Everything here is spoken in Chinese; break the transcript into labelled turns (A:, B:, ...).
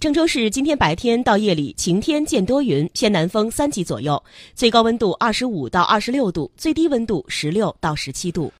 A: 郑州市今天白天到夜里晴天见多云偏南风三级左右最高温度二十五到二十六度最低温度十六到十七度。